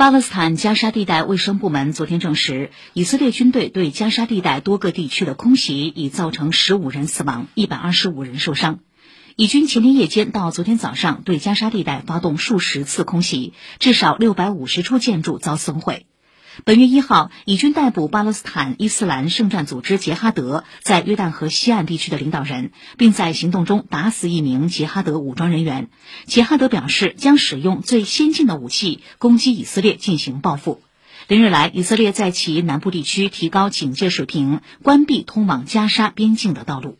巴勒斯坦加沙地带卫生部门昨天证实，以色列军队对加沙地带多个地区的空袭已造成十五人死亡，一百二十五人受伤。以军前天夜间到昨天早上对加沙地带发动数十次空袭，至少六百五十处建筑遭损毁。本月一号，以军逮捕巴勒斯坦伊斯兰圣战组织杰哈德在约旦河西岸地区的领导人，并在行动中打死一名杰哈德武装人员。杰哈德表示将使用最先进的武器攻击以色列进行报复。连日来，以色列在其南部地区提高警戒水平，关闭通往加沙边境的道路。